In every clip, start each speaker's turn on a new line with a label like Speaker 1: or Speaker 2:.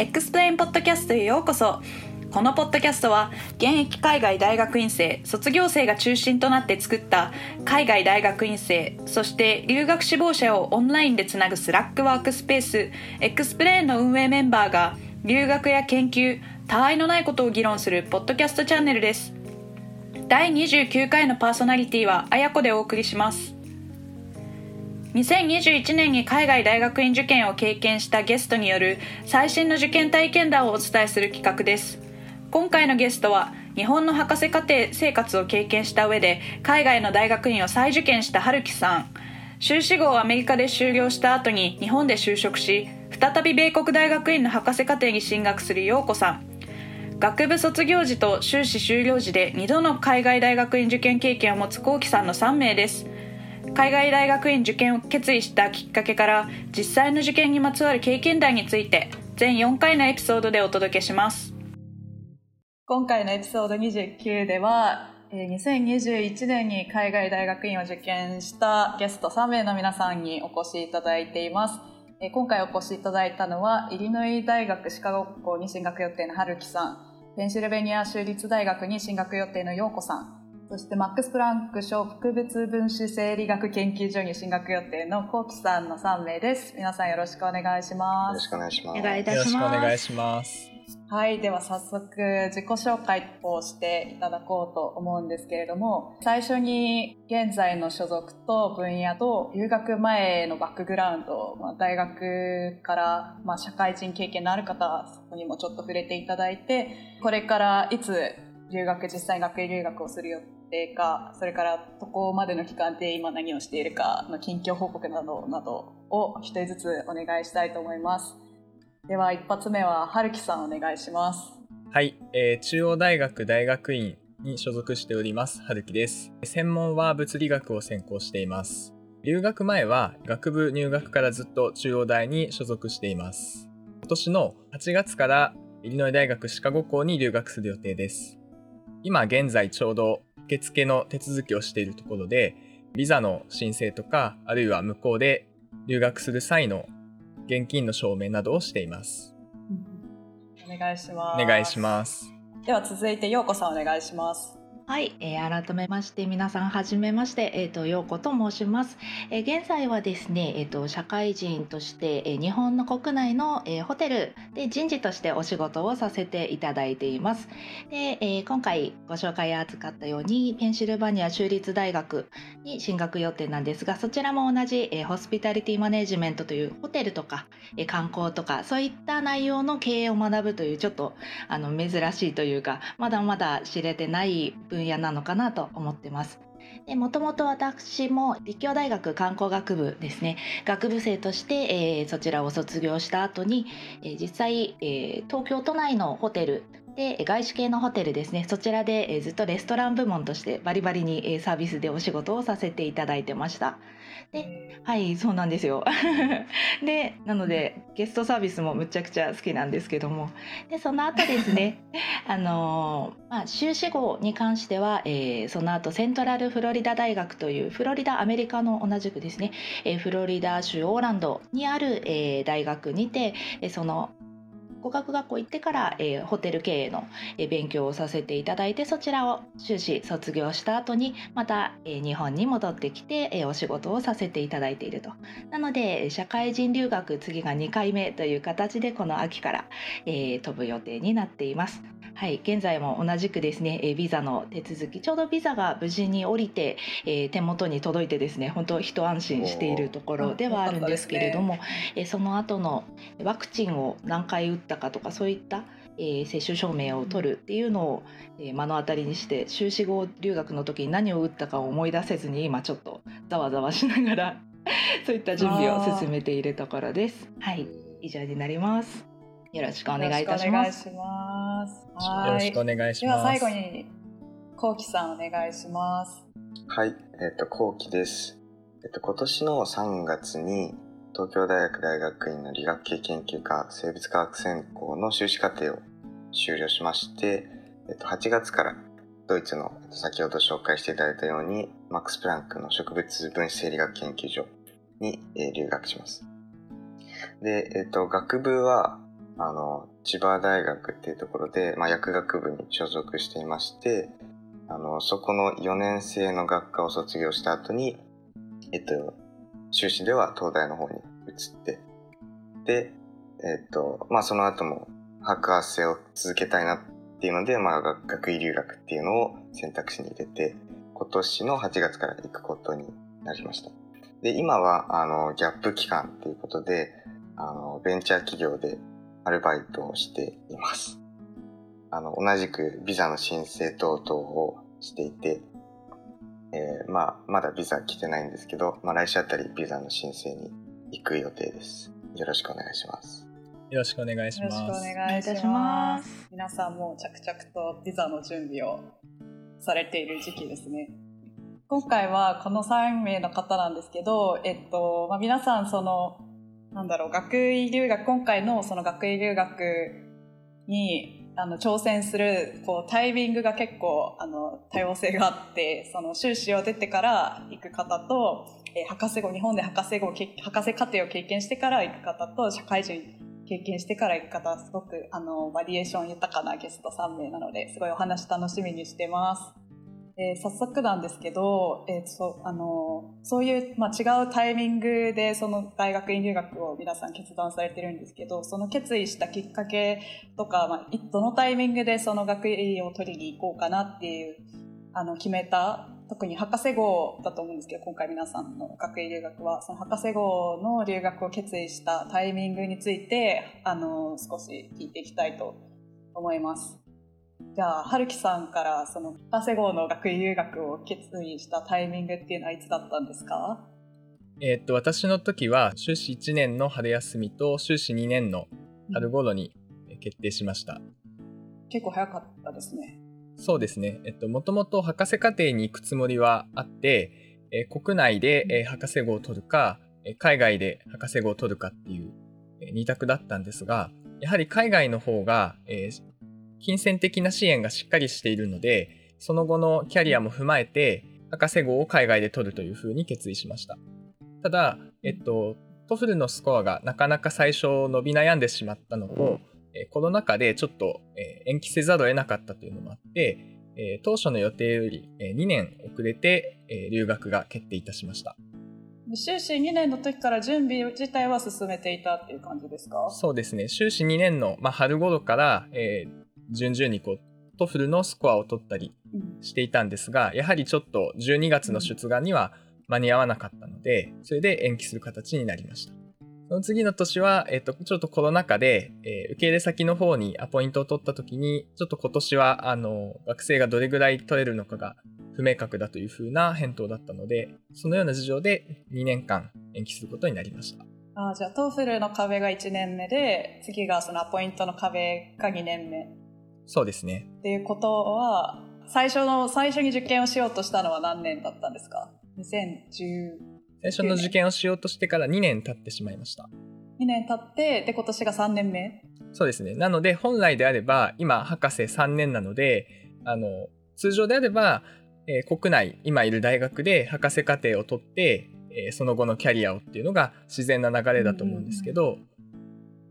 Speaker 1: エクスプレインポッドキャストへようこそ。このポッドキャストは現役海外大学院生卒業生が中心となって作った海外大学院生。そして留学志望者をオンラインでつなぐ Slack ワークスペース。エクスプレインの運営メンバーが留学や研究他愛のないことを議論するポッドキャストチャンネルです。第29回のパーソナリティはあやこでお送りします。2021年に海外大学院受験を経験したゲストによる最新の受験体験談をお伝えする企画です。今回のゲストは日本の博士課程生活を経験した上で海外の大学院を再受験した春樹さん。修士号をアメリカで修了した後に日本で就職し再び米国大学院の博士課程に進学する陽子さん。学部卒業時と修士修了時で2度の海外大学院受験経験を持つ幸喜さんの3名です。海外大学院受験を決意したきっかけから実際の受験にまつわる経験談について全4回のエピソードでお届けします。今回のエピソード29では2021年に海外大学院を受験したゲスト3名の皆さんにお越しいただいています。今回お越しいただいたのはイリノイ大学歯科学校に進学予定の春樹さん。ペンシルベニア州立大学に進学予定の陽子さん。そしてマックス・プランク賞特別分子生理学研究所に進学予定のコウキさんの3名です。皆さんよろしくお願いします。よ
Speaker 2: ろしくお願いします。
Speaker 1: お願いいたします。よろ
Speaker 3: しくお願いします。
Speaker 1: はい、では早速自己紹介をしていただこうと思うんですけれども、最初に現在の所属と分野と留学前のバックグラウンド、まあ、大学からまあ社会人経験のある方、そこにもちょっと触れていただいて、これからいつ留学、実際学位留学をする予定か、それから渡航までの期間で今何をしているかの近況報告などなどを一人ずつお願いしたいと思います。では一発目は春樹さんお願いします。
Speaker 3: はい、えー、中央大学大学院に所属しております春樹です。専門は物理学を専攻しています。留学前は学部入学からずっと中央大に所属しています。今年の8月からイリノイ大学シカゴ校に留学する予定です。今現在ちょうど受付の手続きをしているところで、ビザの申請とか、あるいは向こうで留学する際の現金の証明などをしています。
Speaker 1: お願いします。
Speaker 3: お願いします。
Speaker 1: では続いて、ようこさんお願いします。
Speaker 4: はい、えー、改めまして皆さんはじめまして、え、ー、と陽子と申します。えー、現在はですね、え、ー、と社会人として、え日本の国内の、えホテルで人事としてお仕事をさせていただいています。で、え今回ご紹介扱ったようにペンシルバニア州立大学に進学予定なんですが、そちらも同じ、えホスピタリティマネジメントというホテルとか、え観光とかそういった内容の経営を学ぶというちょっとあの珍しいというか、まだまだ知れてない分分野なのかなと思ってます。もともと私も立教大学観光学部ですね学部生として、えー、そちらを卒業した後に、えー、実際、えー、東京都内のホテルで外資系のホテルですね。そちらで、えー、ずっとレストラン部門としてバリバリに、えー、サービスでお仕事をさせていただいてました。ではいそうなんですよ。でなのでゲストサービスもむちゃくちゃ好きなんですけども。でその後ですね あのまあ修士号に関しては、えー、その後セントラルフロリダ大学というフロリダアメリカの同じくですね、えー、フロリダ州オーランドにある、えー、大学にて、えー、その語学学校行ってから、えー、ホテル経営の、えー、勉強をさせていただいてそちらを修士卒業した後にまた、えー、日本に戻ってきて、えお仕事をさせていただいているとなので社会人留学次が2回目という形でこの秋から、え飛ぶ予定になっています。はい、現在も同じくですね、えビザの手続き、ちょうどビザが無事に降りて、えー、手元に届いてですね、本当一安心しているところではあるんですけれども、ね、えその後のワクチンを何回打ったかとかそういったえー、接種証明を取るっていうのを、えー、目の当たりにして修士号留学の時に何を打ったかを思い出せずに今ちょっとざわざわしながら そういった準備を進めているところです。はい以上になります。よろしくお願いいたします。
Speaker 3: よろしくお願いします。で
Speaker 1: は最後に、こうきさんお願いします。
Speaker 2: はい、えっ、ー、と、こうきです。えっ、ー、と、今年の3月に、東京大学大学院の理学系研究科生物科学専攻の修士課程を修了しまして、えっ、ー、と、8月からドイツの先ほど紹介していただいたように、マックス・プランクの植物分子生理学研究所に、えー、留学します。で、えっ、と、学部は、あの、千葉大学っていうところで、まあ、薬学部に所属していまして、あの、そこの4年生の学科を卒業した後に、えっと、修士では東大の方に移って、で、えっと、まあ、その後も博士を続けたいなっていうので、まあ、学位留学っていうのを選択肢に入れて、今年の8月から行くことになりました。で、今は、あの、ギャップ期間っていうことで、あの、ベンチャー企業でアルバイトをしています。あの、同じくビザの申請等々をしていて、えー、まあ、まだビザ来てないんですけど、まあ、来週あたりビザの申請に行く予定です。よろしくお願いします。
Speaker 3: よろしくお願いします。よろしくお
Speaker 1: 願いします。皆さんも着々とビザの準備をされている時期ですね。今回はこの3名の方なんですけど、えっと、まあ、皆さんその、なんだろう、学位留学、今回のその学位留学にあの挑戦するこうタイミングが結構あの多様性があってその修士を出てから行く方と、えー、博士号日本で博士号博士課程を経験してから行く方と社会人経験してから行く方すごくあのバリエーション豊かなゲスト3名なのですごいお話楽しみにしてます。えー、早速なんですけど、えー、そあのそういう、まあ、違うタイミングでその大学院留学を皆さん決断されてるんですけどその決意したきっかけとか、まあ、どのタイミングでその学位を取りに行こうかなっていうあの決めた特に博士号だと思うんですけど今回皆さんの学位留学はその博士号の留学を決意したタイミングについてあの少し聞いていきたいと思います。じゃあ、春樹さんからその博士号の学位留学を決意したタイミングっていうのはいつだったんですか？
Speaker 3: えー、っと、私の時は修士1年の春休みと修士2年の春頃に決定しました。うん、
Speaker 1: 結構早かったですね。
Speaker 3: そうですね。えっと、もともと博士課程に行くつもりはあって、えー、国内で、えー、博士号を取るか、えー、海外で博士号を取るかっていう、えー、2択だったんですが、やはり海外の方が、えー、金銭的な支援がしっかりしているので、その後のキャリアも踏まえて、博士号を海外で取るというふうに決意しました。ただ、えっと、 TOEFL のスコアがなかなか最初伸び悩んでしまったのと、えコロナ禍でちょっと、え延期せざるを得なかったというのもあって、え当初の予定より、え2年遅れて、え留学が決定いたしました。
Speaker 1: 修士2年の時から準備自体は進めていたっていう感じですか？
Speaker 3: そうですね。修士2年の、まあ、春頃から、えー、順々にこう TOEFL のスコアを取ったりしていたんですが、やはりちょっと12月の出願には間に合わなかったので、それで延期する形になりました。その次の年は、えっ、と、ちょっとコロナ禍で、えー、受け入れ先の方にアポイントを取った時に、ちょっと今年は、あの、学生がどれぐらい取れるのかが不明確だというふうな返答だったので、そのような事情で2年間延期することになりました。
Speaker 1: あじゃあ、 TOEFL の壁が1年目で、次がそのアポイントの壁が2年目。
Speaker 3: そうですね。
Speaker 1: っていうことは、最初の、最初に受験をしようとしたのは何年だったんですか ?2010。
Speaker 3: 最初の受験をしようとしてから2年経ってしまいました。
Speaker 1: 2年経って、で、今年が3年目
Speaker 3: そうですね。なので、本来であれば、今、博士3年なので、あの、通常であれば、えー、国内、今いる大学で博士課程を取って、えー、その後のキャリアをっていうのが自然な流れだと思うんですけど、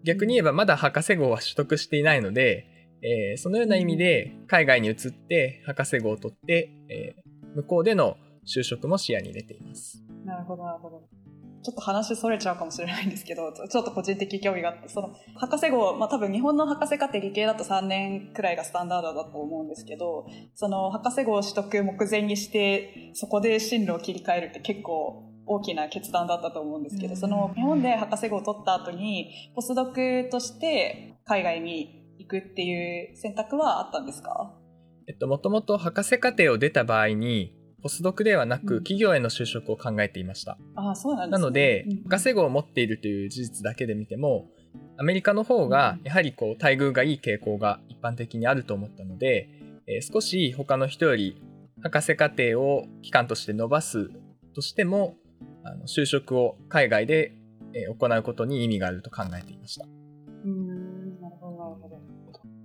Speaker 3: 逆に言えばまだ博士号は取得していないので、えー、そのような意味で海外に移って博士号を取って、えー、向こうでの就職も視野に入れています。
Speaker 1: なるほど、なるほど。ちょっと話それちゃうかもしれないんですけど、ちょっと個人的興味があって、その、博士号、まあ多分日本の博士課程理系だと3年くらいがスタンダードだと思うんですけど、その博士号を取得目前にして、そこで進路を切り替えるって結構大きな決断だったと思うんですけど、その日本で博士号を取った後に、ポスドクとして海外に行くっていう選択はあったんですか？
Speaker 3: えっと、もともと博士課程を出た場合に、ポスドクではなく企業への就職を考えていました。
Speaker 1: うん、あそうなん
Speaker 3: です、ね、なので、博士号を持っているという事実だけで見ても、アメリカの方がやはりこう待遇がいい傾向が一般的にあると思ったので、えー、少し他の人より博士課程を期間として伸ばすとしても、あの就職を海外で行うことに意味があると考えていました。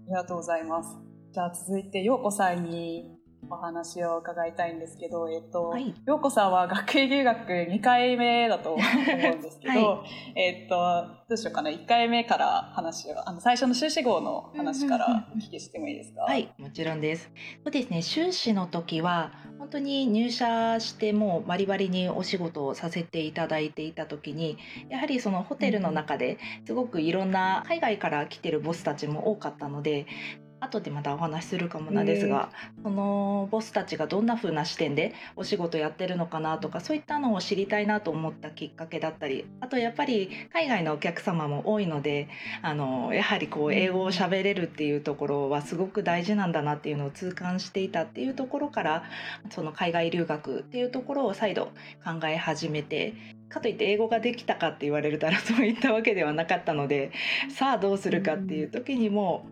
Speaker 1: ありがとうございます。じゃあ続いて、ようこさんにお話を伺いたいんですけど、えっと、
Speaker 4: はい。
Speaker 1: 陽子さんは学位留学2回目だと思うんですけど、
Speaker 4: は
Speaker 1: えっと、どうしようかな、1回目から話を、あの、最初の修士号の話からお聞きしてもいいですか？
Speaker 4: はい、もちろんです。そうですね、修士の時は本当に入社してもうバリバリにお仕事をさせていただいていた時に、やはりそのホテルの中ですごくいろんな海外から来てるボスたちも多かったので。後でまたお話しするかもなんですが、そのボスたちがどんな風な視点でお仕事やってるのかなとかそういったのを知りたいなと思ったきっかけだったりあとやっぱり海外のお客様も多いのであのやはりこう英語を喋れるっていうところはすごく大事なんだなっていうのを痛感していたっていうところからその海外留学っていうところを再度考え始めてかといって英語ができたかって言われたらそういったわけではなかったのでさあどうするかっていう時にも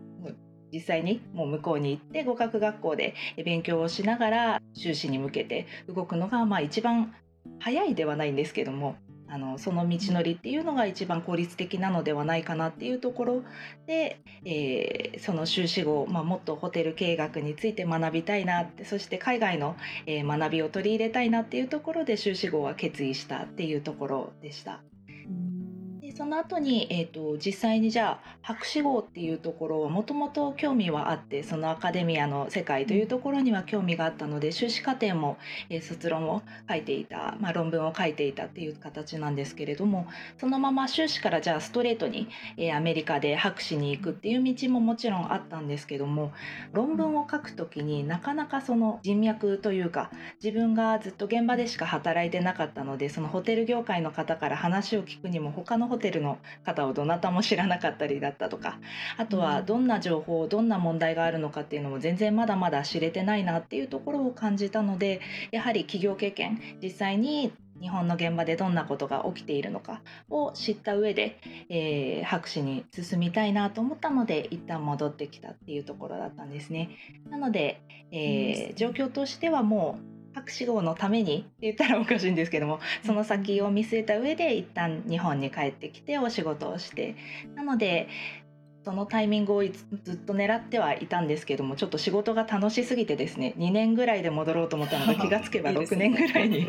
Speaker 4: 実際にもう向こうに行って語学学校で勉強をしながら修士に向けて動くのがまあ一番早いではないんですけどもあのその道のりっていうのが一番効率的なのではないかなっていうところで、えーその修士後、まあ、もっとホテル経営学について学びたいなってそして海外の、え学びを取り入れたいなっていうところで修士号は決意したっていうところでした。でその後に、えー、と実際にじゃあ博士号っていうところはもともと興味はあってそのアカデミアの世界というところには興味があったので修士課程も、えー卒論を書いていた、まあ、論文を書いていたっていう形なんですけれどもそのまま修士からじゃあストレートに、えーアメリカで博士に行くっていう道ももちろんあったんですけども論文を書くときになかなかその人脈というか自分がずっと現場でしか働いてなかったのでそのホテル業界の方から話を聞くにも他のホテルの方をどなたも知らなかったりだったとかあとはどんな情報どんな問題があるのかっていうのも全然まだまだ知れてないなっていうところを感じたのでやはり企業経験実際に日本の現場でどんなことが起きているのかを知った上で、えー博士に進みたいなと思ったので一旦戻ってきたっていうところだったんですね。なので、えー状況としてはもう博士号のためにって言ったらおかしいんですけどもその先を見据えた上で一旦日本に帰ってきてお仕事をしてなのでそのタイミングをずっと狙ってはいたんですけどもちょっと仕事が楽しすぎてですね2年ぐらいで戻ろうと思ったのが 気がつけば6
Speaker 1: いいですね。
Speaker 4: 年ぐらいに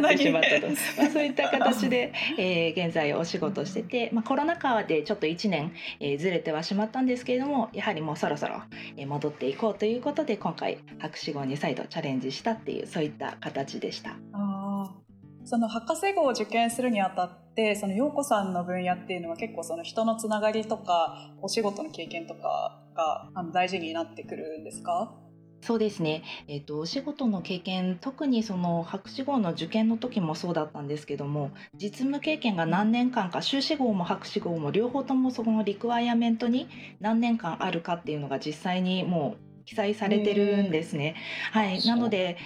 Speaker 4: なってしまったと、まあ、そういった形で、えー現在お仕事してて、まあ、コロナ禍でちょっと1年、えーずれてはしまったんですけれどもやはりもうそろそろ、えー戻っていこうということで今回博士号に再度チャレンジしたっていうそういった形でした。
Speaker 1: その博士号を受験するにあたってその陽子さんの分野っていうのは結構その人のつながりとかお仕事の経験とかがあの大事になってくるんですか？
Speaker 4: そうですね、えっとお仕事の経験特にその博士号の受験の時もそうだったんですけども実務経験が何年間か修士号も博士号も両方ともそこのリクワイアメントに何年間あるかっていうのが実際にもう記載されてるんですね。はい、なので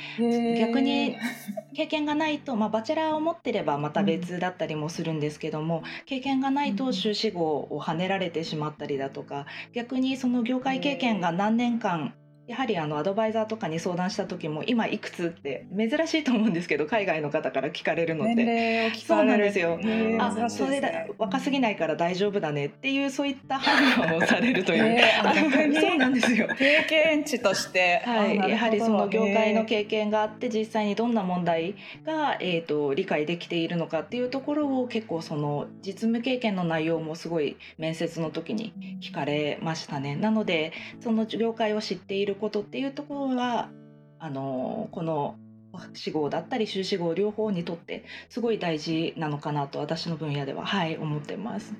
Speaker 4: 逆に 経験がないと、まあ、バチェラーを持ってればまた別だったりもするんですけども、経験がないと修士号を跳ねられてしまったりだとか逆にその業界経験が何年間やはりあのアドバイザーとかに相談した時も今いくつって珍しいと思うんですけど海外の方から聞かれるのっ
Speaker 1: 年
Speaker 4: て。
Speaker 1: 齢を聞
Speaker 4: そうなんですよ。
Speaker 1: へー
Speaker 4: あそれだ若すぎないから大丈夫だねっていうそういった判断をされるという、
Speaker 1: えー
Speaker 4: そうなんですよ。
Speaker 1: 経験値として、
Speaker 4: はい、やはりその業界の
Speaker 1: へ
Speaker 4: 経験があって実際にどんな問題が、えー、と理解できているのかっていうところを結構その実務経験の内容もすごい面接の時に
Speaker 1: ー
Speaker 4: 聞かれましたね。なのでその業界を知っていることっていうところはあのこの博士号だったり修士号両方にとってすごい大事なのかなと私の分野でははい思ってます。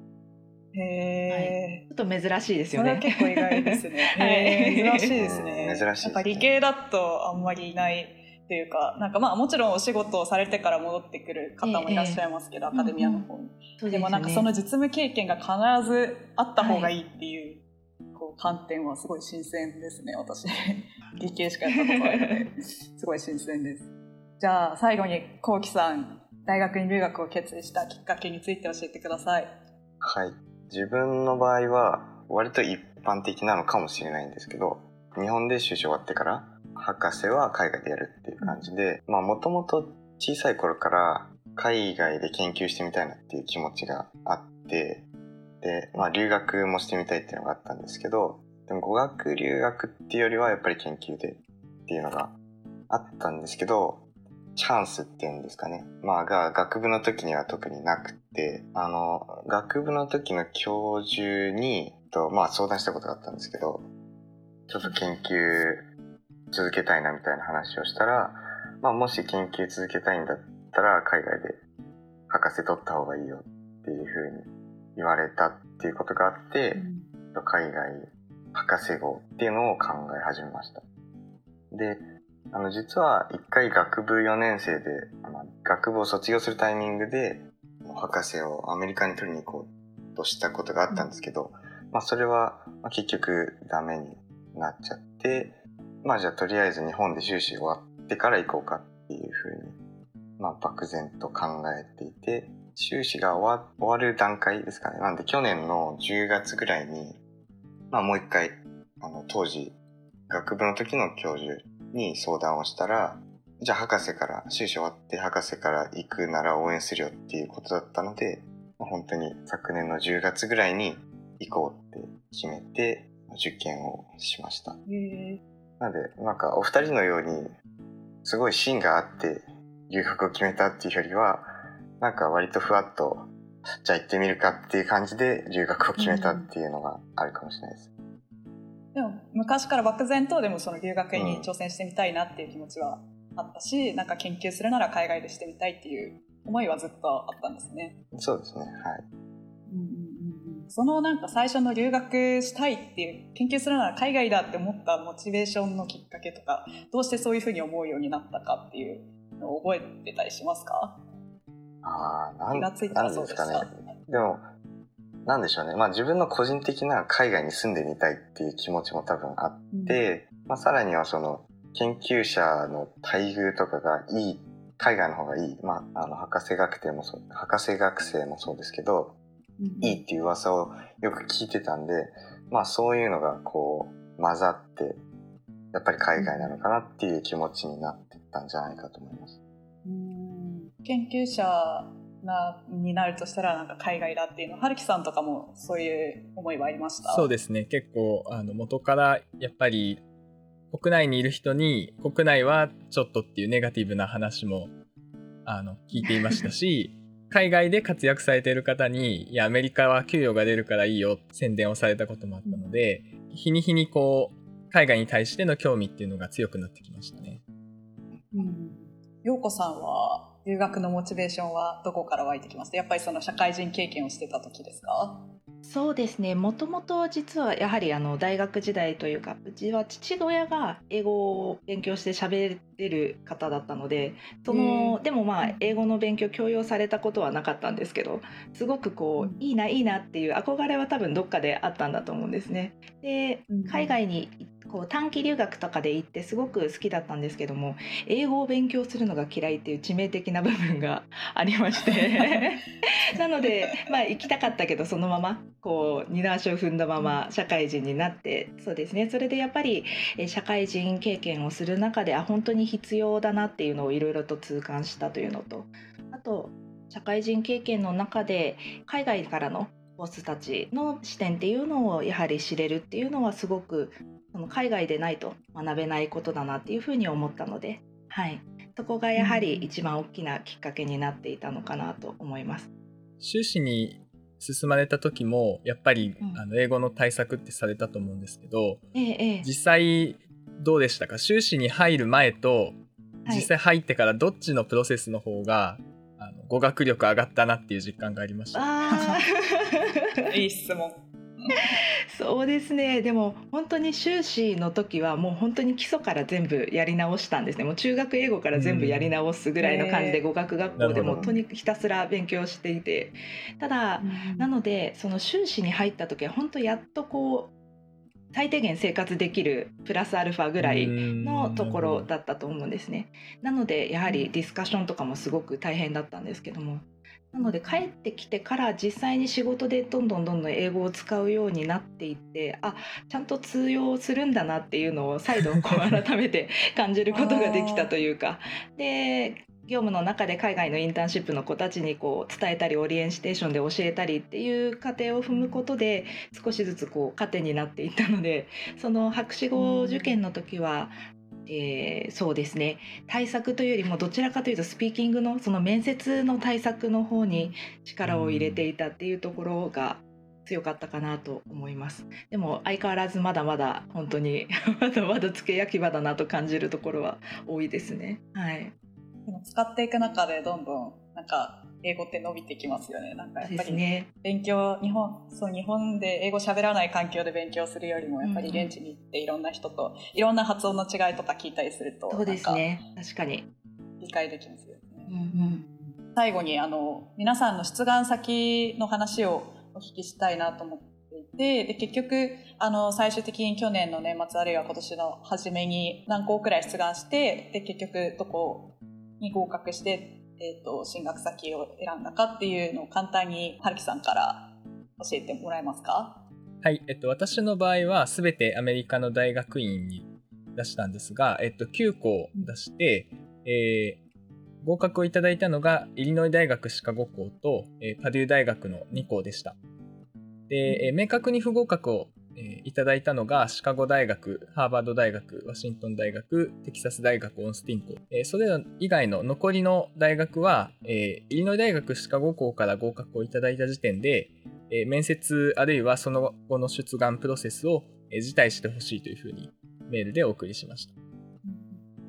Speaker 1: へ
Speaker 4: ちょっと珍しいですよね。
Speaker 1: 結構意外ですね。
Speaker 4: はい
Speaker 1: 珍しいですね。
Speaker 2: 珍しいですね
Speaker 1: なんか理系だとあんまりいないというか、なんかまあもちろんお仕事をされてから戻ってくる方もいらっしゃいますけど、
Speaker 4: ええ
Speaker 1: アカデミアの方に。
Speaker 4: そう
Speaker 1: でもなんかその実務経験が必ずあった方がいいっていう、こう観点はすごい新鮮ですね、私。理系しかやったことないので、すごい新鮮です。じゃあ最後にこうきさん、大学に留学を決意したきっかけについて教えてください。
Speaker 2: はい。自分の場合は割と一般的なのかもしれないんですけど、日本で修士終わってから博士は海外でやるっていう感じで、まあもともと小さい頃から海外で研究してみたいなっていう気持ちがあって、で、まあ留学もしてみたいっていうのがあったんですけど、でも語学留学っていうよりはやっぱり研究でっていうのがあったんですけど、チャンスっていうんですかね。まあ、が、学部の時には特になくて、あの、学部の時の教授に、と、まあ相談したことがあったんですけど、ちょっと研究続けたいなみたいな話をしたら、まあもし研究続けたいんだったら、海外で博士取った方がいいよっていうふうに言われたっていうことがあって、海外博士号っていうのを考え始めました。で、あの、実は一回学部4年生で、あの学部を卒業するタイミングで、博士をアメリカに取りに行こうとしたことがあったんですけど、まあそれは結局ダメになっちゃって、まあじゃあとりあえず日本で修士終わってから行こうかっていうふうに、まあ漠然と考えていて、修士が終わ終わる段階ですかね。なんで去年の10月ぐらいに、まあもう一回、あの当時学部の時の教授に相談をしたら、じゃあ博士から、修士終わって博士から行くなら応援するよっていうことだったので、本当に昨年の10月ぐらいに行こうって決めて受験をしました。なので、なんかお二人のように、すごい芯があって留学を決めたっていうよりは、なんか割とふわっと、じゃあ行ってみるかっていう感じで留学を決めたっていうのがあるかもしれないです。
Speaker 1: でも昔から漠然とでもその留学に挑戦してみたいなっていう気持ちはあったし、うん、なんか研究するなら海外でしてみたいっていう思いはずっとあったんですね。
Speaker 2: そうですねはい、
Speaker 1: うんうんうん、そのなんか最初の留学したいっていう研究するなら海外だって思ったモチベーションのきっかけとかどうしてそういうふうに思うようになったかっていうのを覚えてたりしますか？
Speaker 2: ああ、
Speaker 1: 気がついたらそうでしたね。
Speaker 2: でもなんでしょうね。まあ自分の個人的な海外に住んでみたいっていう気持ちも多分あって、うん、まあさらにはその研究者の待遇とかがいい、海外の方がいい。まああの博士学生もそう、博士学生もそうですけど、うん、いいっていう噂をよく聞いてたんで、まあそういうのがこう混ざって、やっぱり海外なのかなっていう気持ちになってたんじゃないかと思います。
Speaker 1: うん研究者なになるとしたらなんか海外だっていうの春樹さんとかもそういう思いはありました？
Speaker 3: そうですね。結構あの元からやっぱり国内にいる人に国内はちょっとっていうネガティブな話もあの聞いていましたし 海外で活躍されている方にいやアメリカは給与が出るからいいよ宣伝をされたこともあったので、うん、日に日にこう海外に対しての興味っていうのが強くなってきましたね。
Speaker 1: うん、陽子さんは留学のモチベーションはどこから湧いてきます？やっぱりその社会人経験をしてた時ですか？
Speaker 4: そうですね。もともと実はやはりあの大学時代というかうちは父親が英語を勉強して喋れる方だったのでそのでもまあ英語の勉強強要されたことはなかったんですけどすごくこういいないいなっていう憧れは多分どっかであったんだと思うんですね。で海外にこう短期留学とかで行ってすごく好きだったんですけども英語を勉強するのが嫌いっていう致命的な部分が ありまして。なのでまあ行きたかったけどそのままこう二段足を踏んだまま社会人になって。そうですね。それでやっぱり社会人経験をする中であ本当に必要だなっていうのをいろいろと痛感したというのとあと社会人経験の中で海外からのボスたちの視点っていうのをやはり知れるっていうのはすごくその海外でないと学べないことだなっていうふうに思ったので、はい、そこがやはり一番大きなきっかけになっていたのかなと思います。
Speaker 3: 修士に進まれた時もやっぱり、うん、あの英語の対策ってされたと思うんですけど、
Speaker 4: ええ、
Speaker 3: 実際どうでしたか？修士に入る前と実際入ってからどっちのプロセスの方が、あの語学力上がったなっていう実感がありました。
Speaker 1: いい質問。
Speaker 4: そうですね。でも本当に修士の時はもう本当に基礎から全部やり直したんですね。もう中学英語から全部やり直すぐらいの感じで語学学校でもとにかくひたすら勉強していて。ただなのでその修士に入った時は本当やっとこう最低限生活できるプラスアルファぐらいのところだったと思うんですね。なのでやはりディスカッションとかもすごく大変だったんですけどもなので帰ってきてから実際に仕事でどんどんどんどん英語を使うようになっていってあちゃんと通用するんだなっていうのを再度こう改めて 感じることができたというか。で業務の中で海外のインターンシップの子たちにこう伝えたりオリエンテーションで教えたりっていう過程を踏むことで少しずつこう糧になっていったのでその博士号受験の時はえー、そうですね。対策というよりもどちらかというとスピーキングのその面接の対策の方に力を入れていたっていうところが強かったかなと思います。でも相変わらずまだまだ本当に まだまだ付け焼き場だなと感じるところは多いですね。はい。
Speaker 1: 使っていく中でどんどんなんか英語って伸びてきますよね。なんかやっぱり勉強、ね、日本、そう日本で英語喋らない環境で勉強するよりも、やっぱり現地に行っていろんな人と、いろんな発音の違いとか聞いたりすると、
Speaker 4: そうですね。確かに。
Speaker 1: 理解できますよね。うんうん、最後に、あの、皆さんの出願先の話をお聞きしたいなと思っていて、で、結局、あの、最終的に去年の年末あるいは今年の初めに何校くらい出願して、で、結局どこに合格して、えっ、ー、と、進学先を選んだかっていうのを簡単に春樹さんから教えてもらえますか？
Speaker 3: はい、えっと、私の場合は全てアメリカの大学院に出したんですが、えっと、9校出して、えー、合格をいただいたのがイリノイ大学シカゴ校と、えー、パデュー大学の2校でした。で、えー、明確に不合格をえー、いただいたのがシカゴ大学、ハーバード大学、ワシントン大学、テキサス大学、オンスティン校。えー、それ以外の残りの大学は、えー、イリノイ大学シカゴ校から合格をいただいた時点で、えー、面接あるいはその後の出願プロセスを、えー、辞退してほしいというふうにメールでお送りしました。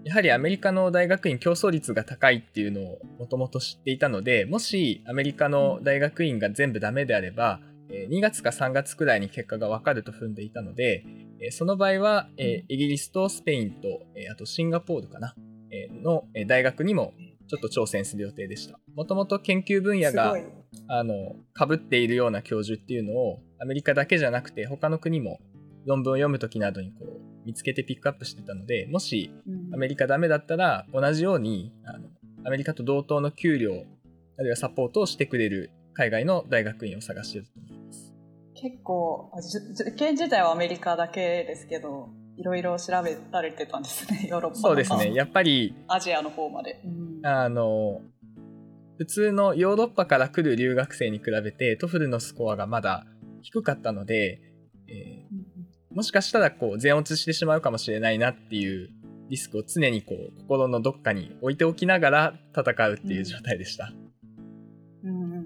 Speaker 3: やはりアメリカの大学院競争率が高いっていうのをもともと知っていたので、もしアメリカの大学院が全部ダメであれば、2月か3月くらいに結果がわかると踏んでいたので、その場合はイギリスとスペインと、あとシンガポールかな、の大学にもちょっと挑戦する予定でした。もともと研究分野があの被っているような教授っていうのをアメリカだけじゃなくて他の国も論文を読む時などにこう見つけてピックアップしてたのでもしアメリカダメだったら同じようにあのアメリカと同等の給料あるいはサポートをしてくれる海外の大学院を探していると思います。
Speaker 1: 結構、受験自体はアメリカだけですけど、いろいろ調べられてたんですね、ヨーロッパ
Speaker 3: そうですね、やっぱり、
Speaker 1: アジアの方まで。
Speaker 3: うん、あの、普通のヨーロッパから来る留学生に比べて、 TOEFL のスコアがまだ低かったので、えー、もしかしたらこう全落ちしてしまうかもしれないなっていうリスクを常にこう心のどっかに置いておきながら戦うっていう状態でした。
Speaker 1: うん、うんうんうん。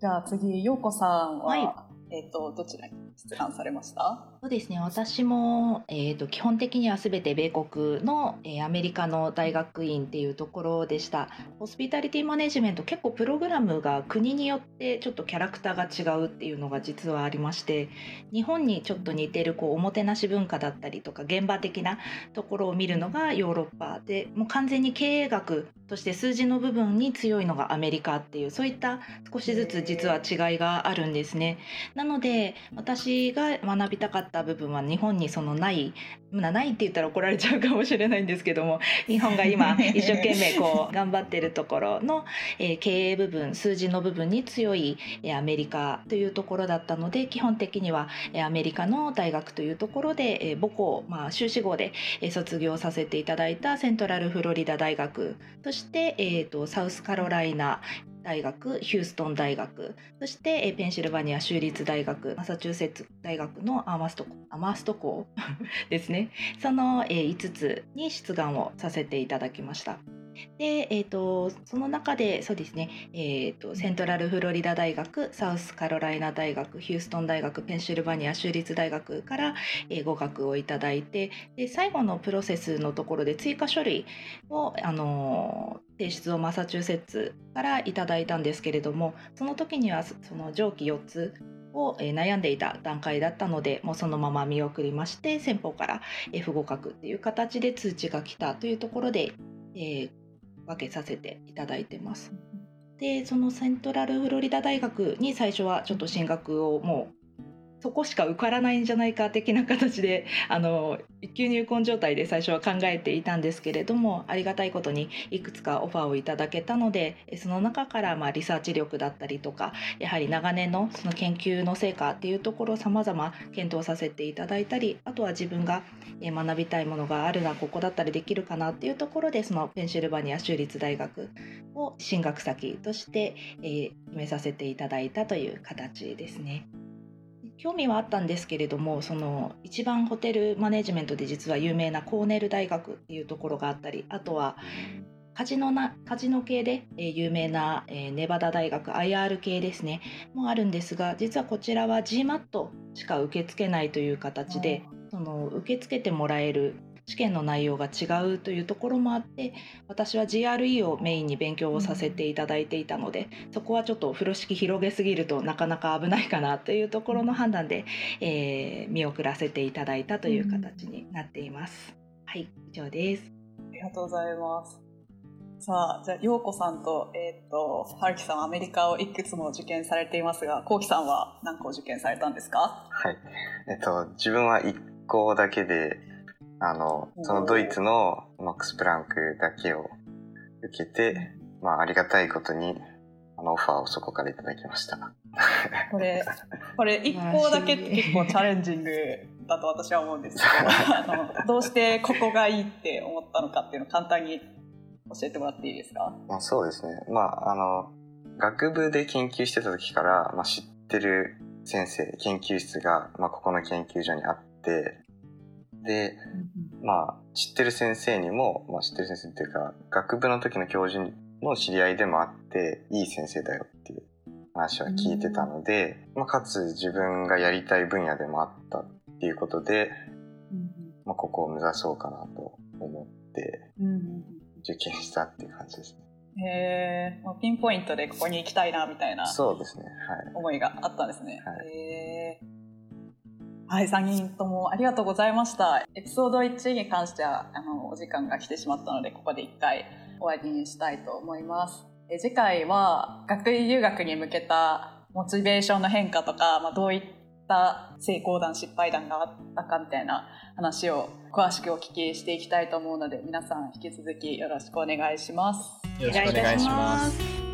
Speaker 1: じゃあ次、ようこさんは、はい、えっ、ー、と、どちらに？出願されました？
Speaker 4: そうですね。私も、えーと、基本的にはすべて米国の、えー、アメリカの大学院っていうところでした。ホスピタリティマネジメント結構プログラムが国によってちょっとキャラクターが違うっていうのが実はありまして日本にちょっと似てるこうおもてなし文化だったりとか現場的なところを見るのがヨーロッパでもう完全に経営学として数字の部分に強いのがアメリカっていうそういった少しずつ実は違いがあるんですね。なので私が学びたかった部分は日本にそのないないって言ったら怒られちゃうかもしれないんですけども 日本が今一生懸命こう頑張ってるところの、えー、経営部分数字の部分に強い、えー、アメリカというところだったので基本的には、えー、アメリカの大学というところで、えー、母校、まあ、修士号で、えー、卒業させていただいたセントラルフロリダ大学そして、えーとサウスカロライナ大学ヒューストン大学そしてペンシルバニア州立大学マサチューセッ大学のアーマストアマースト校 ですねその5つに出願をさせていただきました。で、えーと、その中でそうですね、えーと、セントラルフロリダ大学サウスカロライナ大学ヒューストン大学ペンシルバニア州立大学から、えー、合格をいただいてで最後のプロセスのところで追加書類を、あの、提出をマサチューセッツからいただいたんですけれどもその時にはその上記4つを悩んでいた段階だったのでもうそのまま見送りまして先方から不合格っていう形で通知が来たというところで、えー、分けさせていただいてます。でそのセントラルフロリダ大学に最初はちょっと進学をもうそこしか受からないんじゃないか的な形で あの一級入魂状態で最初は考えていたんですけれどもありがたいことにいくつかオファーをいただけたのでその中からまあリサーチ力だったりとかやはり長年のその研究の成果っていうところをさまざま検討させていただいたりあとは自分が学びたいものがあるなここだったらできるかなっていうところでそのペンシルバニア州立大学を進学先として、えー、決めさせていただいたという形ですね。興味はあったんですけれどもその一番ホテルマネジメントで実は有名なコーネル大学っていうところがあったりあとはカジノなカジノ系で、えー有名な、えーネバダ大学 IR 系ですねもあるんですが実はこちらは GMAT しか受け付けないという形でその受け付けてもらえる試験の内容が違うというところもあって私は GRE をメインに勉強をさせていただいていたので、そこはちょっと風呂敷広げすぎるとなかなか危ないかなというところの判断で、えー見送らせていただいたという形になっています。はい以上です。
Speaker 1: ありがとうございます。さあ、じゃあ、ようこさんと、えっ、と、はるきさんはアメリカをいくつも受験されていますが、こうきさんは何個受験されたんですか？
Speaker 2: はい。えっと、自分は1校だけで、あの、そのドイツのマックス・プランクだけを受けて、まあ、ありがたいことに、あの、オファーをそこからいただきました。
Speaker 1: これ、これ1校だけって結構チャレンジングだと私は思うんですけど、あのどうしてここがいいって思ったのかっていうのを簡単に教えてもらっていいですか？
Speaker 2: まあ、そうですね。まあ、あの、学部で研究してた時から、まあ、知ってる先生、研究室が、まあ、ここの研究所にあって、で、まあ、知ってる先生にも、まあ、知ってる先生っていうか、学部の時の教授の知り合いでもあって、いい先生だよっていう話は聞いてたので、まあ、かつ自分がやりたい分野でもあったっていうことで、まあ、ここを目指そうかなと思って受験したっていう感じですね。
Speaker 1: へえ、ピンポイントでここに行きたいなみたいな
Speaker 2: そうですね。はい。
Speaker 1: 思いがあったんですね。
Speaker 2: はい
Speaker 1: へーはい、3人ともありがとうございました。エピソード1に関しては、あの、お時間が来てしまったので、ここで1回終わりにしたいと思います。え次回は、学位留学に向けたモチベーションの変化とか、まあ、どういった成功談、失敗談があったかみたいな話を詳しくお聞きしていきたいと思うので、皆さん引き続きよろしくお願いします。
Speaker 3: よろしくお願いしま。
Speaker 4: す。